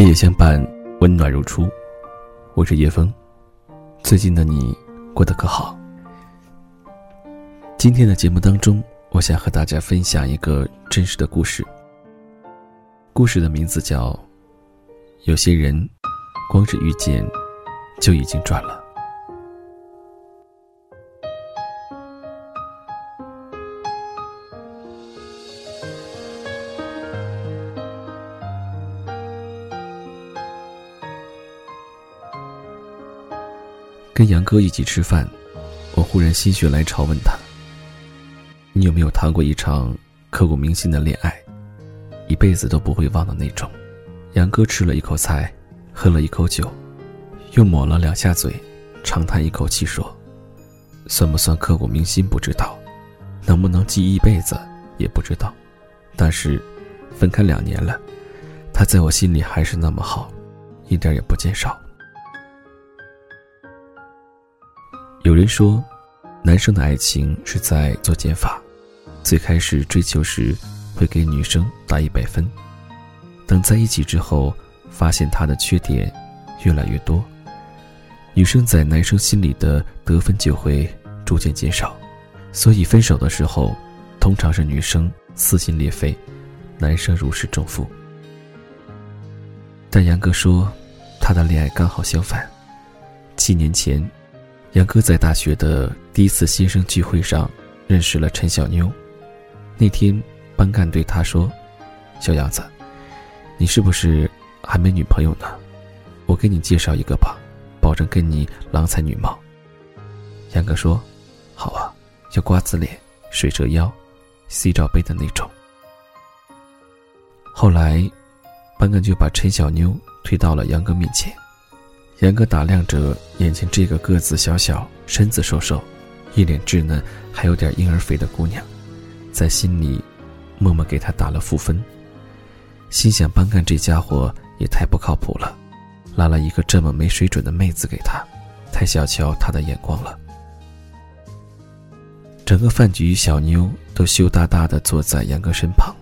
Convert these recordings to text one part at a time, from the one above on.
夜夜相伴，温暖如初。我是叶枫，最近的你过得可好？今天的节目当中，我想和大家分享一个真实的故事。故事的名字叫《有些人，光是遇见，就已经赚了》。跟杨哥一起吃饭，我忽然心血来潮问他：“你有没有谈过一场刻骨铭心的恋爱，一辈子都不会忘的那种？”杨哥吃了一口菜，喝了一口酒，又抹了两下嘴，长叹一口气说：“算不算刻骨铭心不知道，能不能记一辈子也不知道，但是分开两年了，他在我心里还是那么好，一点也不减少。”有人说，男生的爱情是在做减法，最开始追求时会给女生打一百分，等在一起之后，发现他的缺点越来越多，女生在男生心里的得分就会逐渐减少，所以分手的时候，通常是女生撕心裂肺，男生如释重负。但杨哥说，他的恋爱刚好相反，七年前。杨哥在大学的第一次新生聚会上认识了陈小妞。那天，班干对他说：“小杨子，你是不是还没女朋友呢？我给你介绍一个吧，保证跟你郎才女貌。”杨哥说：“好啊，要瓜子脸、水蛇腰、C 罩杯的那种。”后来，班干就把陈小妞推到了杨哥面前。杨哥打量着眼前这个个子小小、身子瘦瘦、一脸稚嫩还有点婴儿肥的姑娘，在心里默默给她打了负分，心想：班干这家伙也太不靠谱了，拉了一个这么没水准的妹子给他，太小瞧他的眼光了。整个饭局，小妞都羞答答地坐在杨哥身旁，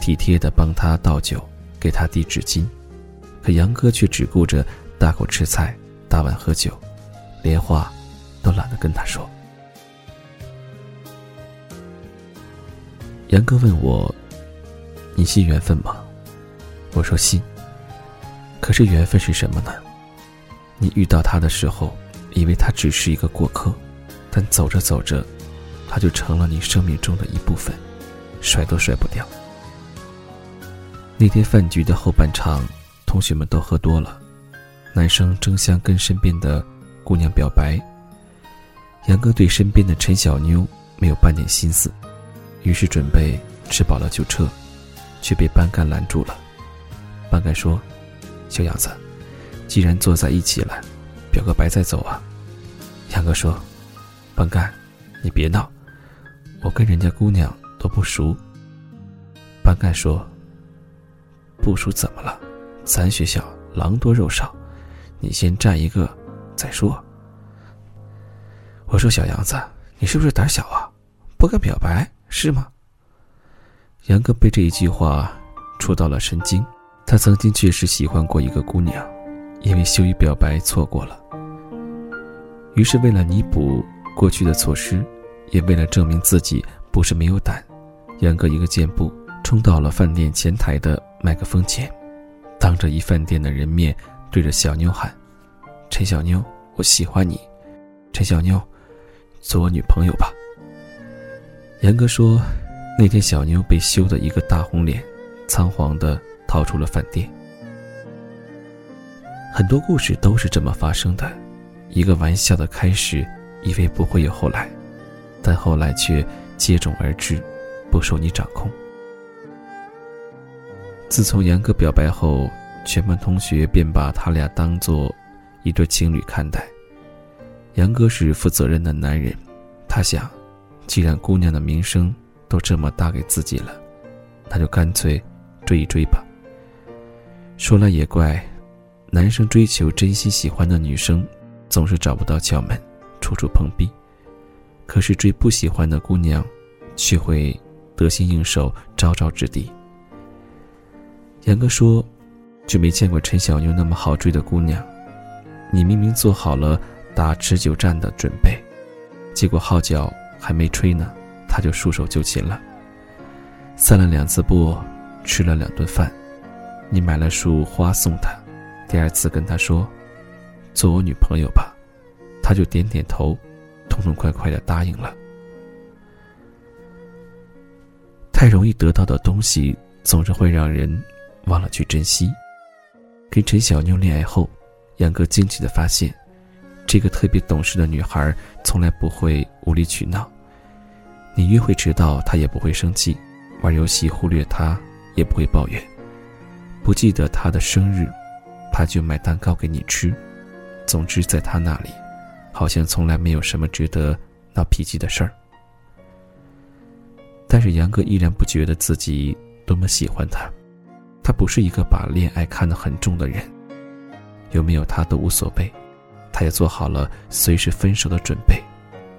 体贴地帮他倒酒，给他递纸巾，可杨哥却只顾着。大口吃菜，大碗喝酒，连话都懒得跟他说。杨哥问我：“你信缘分吗？”我说：“信。”可是缘分是什么呢？你遇到他的时候，以为他只是一个过客，但走着走着，他就成了你生命中的一部分，甩都甩不掉。那天饭局的后半场，同学们都喝多了。男生争相跟身边的姑娘表白。杨哥对身边的陈小妞没有半点心思，于是准备吃饱了就撤，却被班干拦住了。班干说：“小杨子，既然坐在一起了，表个白再走啊。”杨哥说：“班干，你别闹，我跟人家姑娘都不熟。”班干说：“不熟怎么了？咱学校狼多肉少。”你先占一个，再说。我说小杨子，你是不是胆小啊？不敢表白是吗？杨哥被这一句话戳到了神经。他曾经确实喜欢过一个姑娘，因为羞于表白错过了。于是为了弥补过去的错失，也为了证明自己不是没有胆，杨哥一个箭步冲到了饭店前台的麦克风前，当着一饭店的人面。对着小妞喊：“陈小妞，我喜欢你，陈小妞，做我女朋友吧。”严哥说：“那天小妞被羞得一个大红脸，仓皇的逃出了饭店。”很多故事都是这么发生的，一个玩笑的开始，以为不会有后来，但后来却接踵而至，不受你掌控。自从杨哥表白后。全班同学便把他俩当做一对情侣看待。杨哥是负责任的男人，他想，既然姑娘的名声都这么大给自己了，那就干脆追一追吧。说来也怪，男生追求真心喜欢的女生，总是找不到窍门，处处碰壁；可是追不喜欢的姑娘，却会得心应手，招招制敌。杨哥说。就没见过陈小妞那么好追的姑娘。你明明做好了打持久战的准备，结果号角还没吹呢，他就束手就擒了。散了两次步，吃了两顿饭，你买了束花送他，第二次跟他说：“做我女朋友吧。”他就点点头，痛痛快快的答应了。太容易得到的东西，总是会让人忘了去珍惜。跟陈小妞恋爱后，杨哥惊奇的发现，这个特别懂事的女孩从来不会无理取闹。你约会迟到，她也不会生气；玩游戏忽略她，也不会抱怨。不记得她的生日，她就买蛋糕给你吃。总之，在她那里，好像从来没有什么值得闹脾气的事儿。但是杨哥依然不觉得自己多么喜欢她，他不是一个把恋爱看得很重的人，有没有他都无所谓，他也做好了随时分手的准备，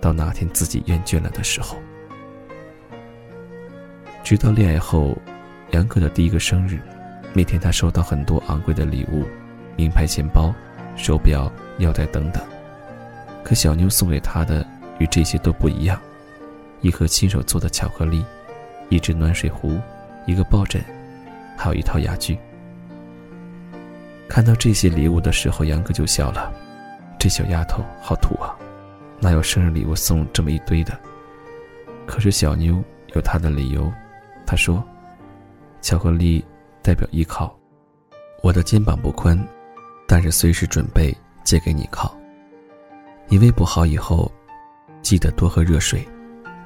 到哪天自己厌倦了的时候。直到恋爱后，杨哥的第一个生日，那天他收到很多昂贵的礼物，名牌钱包、手表、腰带等等，可小妞送给他的与这些都不一样。一盒亲手做的巧克力，一只暖水壶，一个抱枕，还有一套牙具。看到这些礼物的时候，杨哥就笑了：“这小丫头好土啊，哪有生日礼物送这么一堆的？”可是小妞有她的理由，她说：“巧克力代表依靠，我的肩膀不宽，但是随时准备借给你靠。你胃不好以后，记得多喝热水。”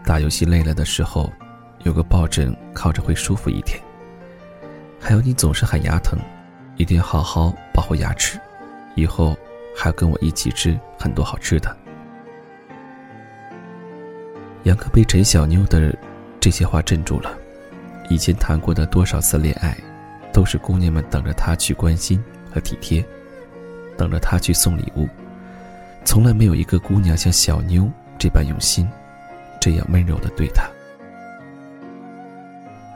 打游戏累了的时候，有个抱枕靠着会舒服一点。还有你总是喊牙疼，一定要好好保护牙齿，以后还要跟我一起吃很多好吃的。杨哥被陈小妞的这些话镇住了。以前谈过的多少次恋爱，都是姑娘们等着他去关心和体贴，等着他去送礼物，从来没有一个姑娘像小妞这般用心。这样温柔的对他，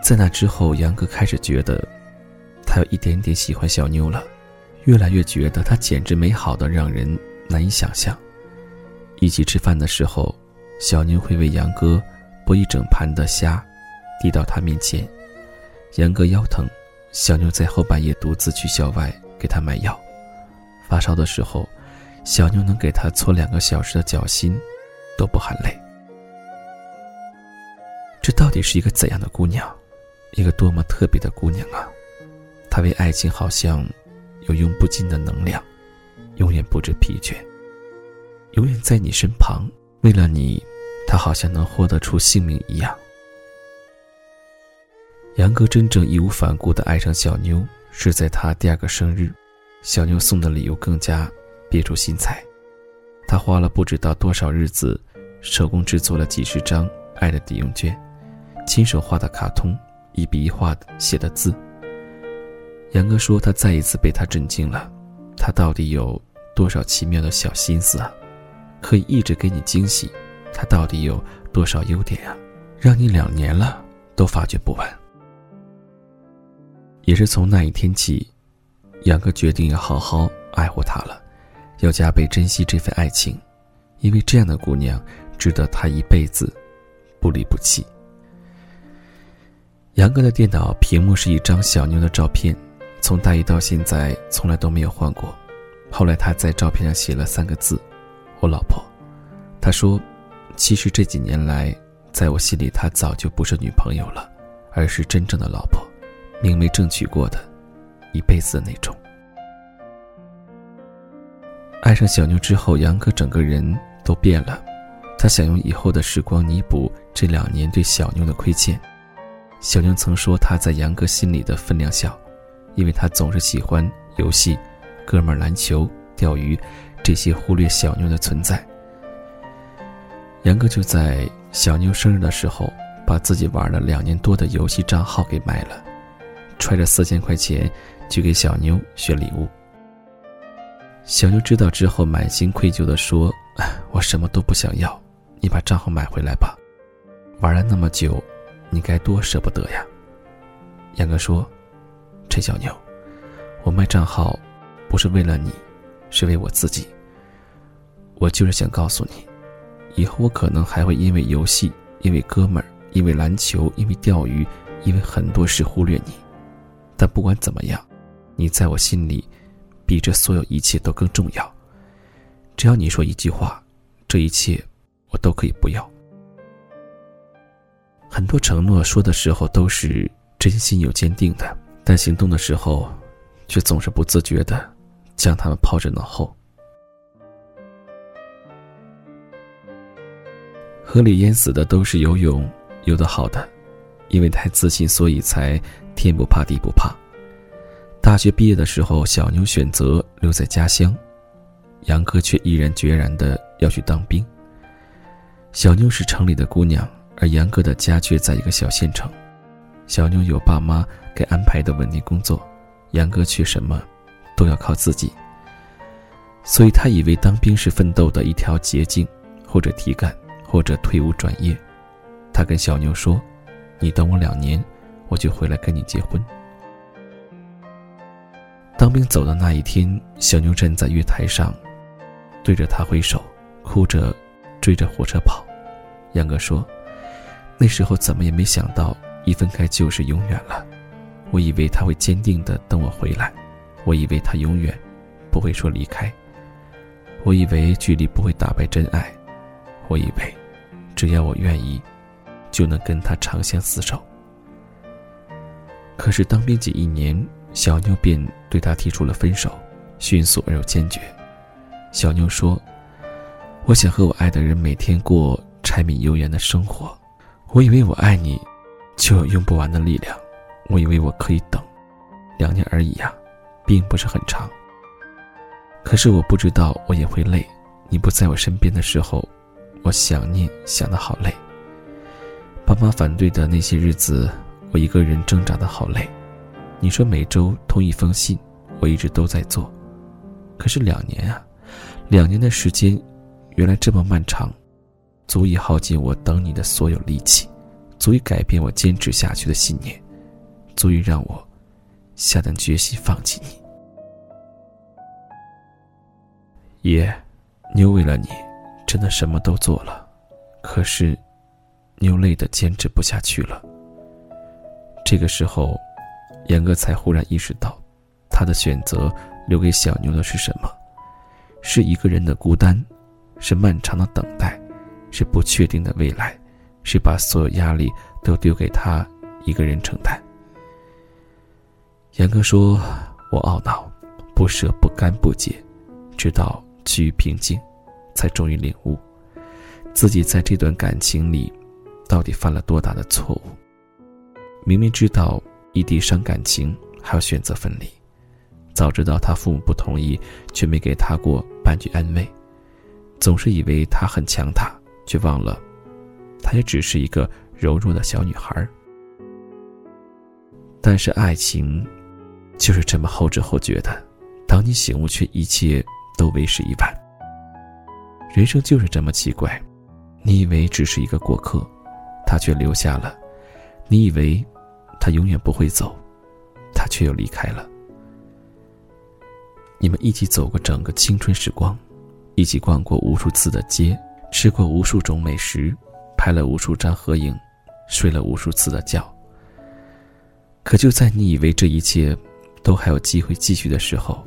在那之后，杨哥开始觉得，他有一点点喜欢小妞了，越来越觉得她简直美好的让人难以想象。一起吃饭的时候，小妞会为杨哥剥一整盘的虾，递到他面前。杨哥腰疼，小妞在后半夜独自去校外给他买药。发烧的时候，小妞能给他搓两个小时的脚心，都不喊累。这到底是一个怎样的姑娘，一个多么特别的姑娘啊！他为爱情好像有用不尽的能量，永远不知疲倦，永远在你身旁。为了你，他好像能豁得出性命一样。杨哥真正义无反顾的爱上小妞，是在他第二个生日，小妞送的礼物更加别出心裁。他花了不知道多少日子，手工制作了几十张爱的抵用券。亲手画的卡通，一笔一画写的字。杨哥说，他再一次被他震惊了。他到底有多少奇妙的小心思啊？可以一直给你惊喜。他到底有多少优点啊？让你两年了都发掘不完。也是从那一天起，杨哥决定要好好爱护她了，要加倍珍惜这份爱情，因为这样的姑娘值得他一辈子不离不弃。杨哥的电脑屏幕是一张小妞的照片，从大一到现在从来都没有换过。后来他在照片上写了三个字：“我老婆。”他说：“其实这几年来，在我心里，她早就不是女朋友了，而是真正的老婆，明媒正娶过的，一辈子的那种。”爱上小妞之后，杨哥整个人都变了，他想用以后的时光弥补这两年对小妞的亏欠。小妞曾说他在杨哥心里的分量小，因为他总是喜欢游戏、哥们篮球、钓鱼，这些忽略小妞的存在。杨哥就在小妞生日的时候，把自己玩了两年多的游戏账号给卖了，揣着四千块钱去给小妞选礼物。小妞知道之后，满心愧疚地说：“我什么都不想要，你把账号买回来吧，玩了那么久。”你该多舍不得呀。杨哥说：“陈小妞，我卖账号，不是为了你，是为我自己。我就是想告诉你，以后我可能还会因为游戏、因为哥们儿、因为篮球、因为钓鱼、因为很多事忽略你。但不管怎么样，你在我心里，比这所有一切都更重要。只要你说一句话，这一切我都可以不要。很多承诺说的时候都是真心又坚定的，但行动的时候，却总是不自觉的将他们抛之脑后。河里淹死的都是游泳游得好的，因为太自信，所以才天不怕地不怕。大学毕业的时候，小牛选择留在家乡，杨哥却毅然决然的要去当兵。小妞是城里的姑娘，而杨哥的家却在一个小县城。小妞有爸妈给安排的稳定工作，杨哥却什么都要靠自己。所以他以为当兵是奋斗的一条捷径，或者提干。或者退伍转业，他跟小妞说：“你等我两年，我就回来跟你结婚。”当兵走的那一天，小妞站在月台上，对着他挥手，哭着追着火车跑。杨哥说：“那时候怎么也没想到，一分开就是永远了。我以为他会坚定的等我回来，我以为他永远不会说离开，我以为距离不会打败真爱。”我以为，只要我愿意，就能跟他长相厮守。可是当兵仅一年，小妞便对他提出了分手，迅速而又坚决。小妞说：“我想和我爱的人每天过柴米油盐的生活。我以为我爱你，就有用不完的力量。我以为我可以等，两年而已呀，并不是很长。可是我不知道我也会累。你不在我身边的时候。”我想念，想的好累。爸妈反对的那些日子，我一个人挣扎的好累。你说每周通一封信，我一直都在做。可是两年啊，两年的时间，原来这么漫长，足以耗尽我等你的所有力气，足以改变我坚持下去的信念，足以让我下定决心放弃你。爷，妞为了你。真的什么都做了，可是，妞累得坚持不下去了。这个时候，严哥才忽然意识到，他的选择留给小妞的是什么？是一个人的孤单，是漫长的等待，是不确定的未来，是把所有压力都丢给他一个人承担。严哥说：“我懊恼、不舍、不甘、不解，直到趋于平静。”才终于领悟，自己在这段感情里，到底犯了多大的错误。明明知道异地伤感情，还要选择分离；早知道他父母不同意，却没给他过半句安慰。总是以为他很强大，却忘了，她也只是一个柔弱的小女孩。但是爱情，就是这么后知后觉的，当你醒悟，却一切都为时已晚。人生就是这么奇怪，你以为只是一个过客，他却留下了；你以为他永远不会走，他却又离开了。你们一起走过整个青春时光，一起逛过无数次的街，吃过无数种美食，拍了无数张合影，睡了无数次的觉。可就在你以为这一切都还有机会继续的时候，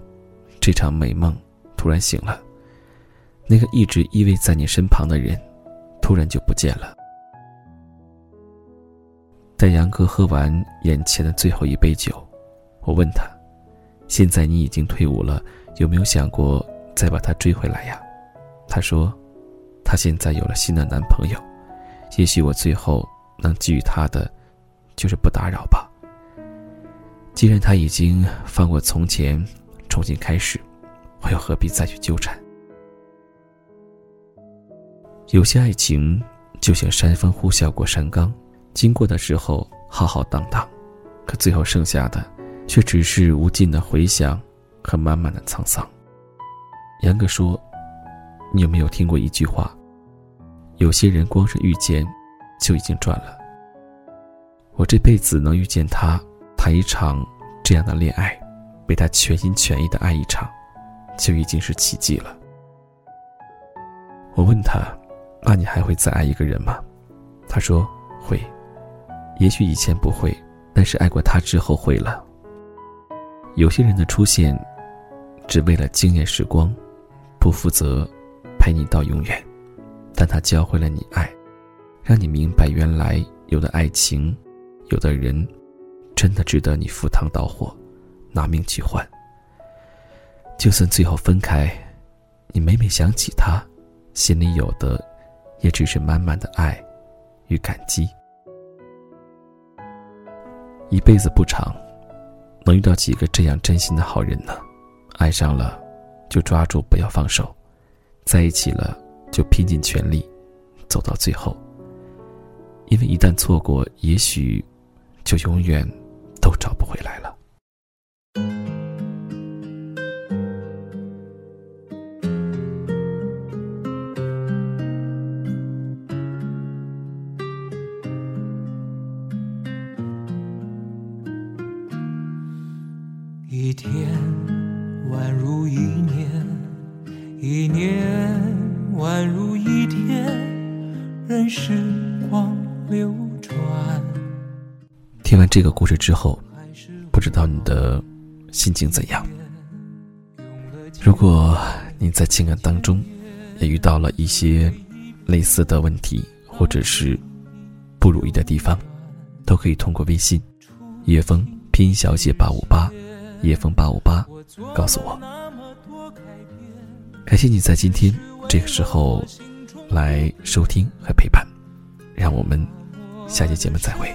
这场美梦突然醒了。那个一直依偎在你身旁的人，突然就不见了。待杨哥喝完眼前的最后一杯酒，我问他：“现在你已经退伍了，有没有想过再把他追回来呀？”他说：“他现在有了新的男朋友，也许我最后能给予他的，就是不打扰吧。既然他已经放过从前，重新开始，我又何必再去纠缠？”有些爱情就像山风呼啸过山岗，经过的时候浩浩荡荡，可最后剩下的却只是无尽的回响和满满的沧桑。杨哥说：“你有没有听过一句话？有些人光是遇见，就已经赚了。我这辈子能遇见他，谈一场这样的恋爱，被他全心全意的爱一场，就已经是奇迹了。我问他：“那你还会再爱一个人吗？”他说：“会，也许以前不会，但是爱过他之后会了。”有些人的出现，只为了惊艳时光，不负责陪你到永远，但他教会了你爱，让你明白原来有的爱情，有的人，真的值得你赴汤蹈火，拿命去换。就算最后分开，你每每想起他，心里有的，也只是满满的爱与感激。一辈子不长。能遇到几个这样真心的好人呢？爱上了，就抓住不要放手；在一起了，就拼尽全力，走到最后。因为一旦错过，也许就永远都找不回来了。这个故事之后，不知道你的心情怎样？如果你在情感当中也遇到了一些类似的问题，或者是不如意的地方，都可以通过微信“叶枫拼音小写八五八”。叶枫八五八，告诉我，感谢你在今天这个时候来收听和陪伴，让我们下期节目再会。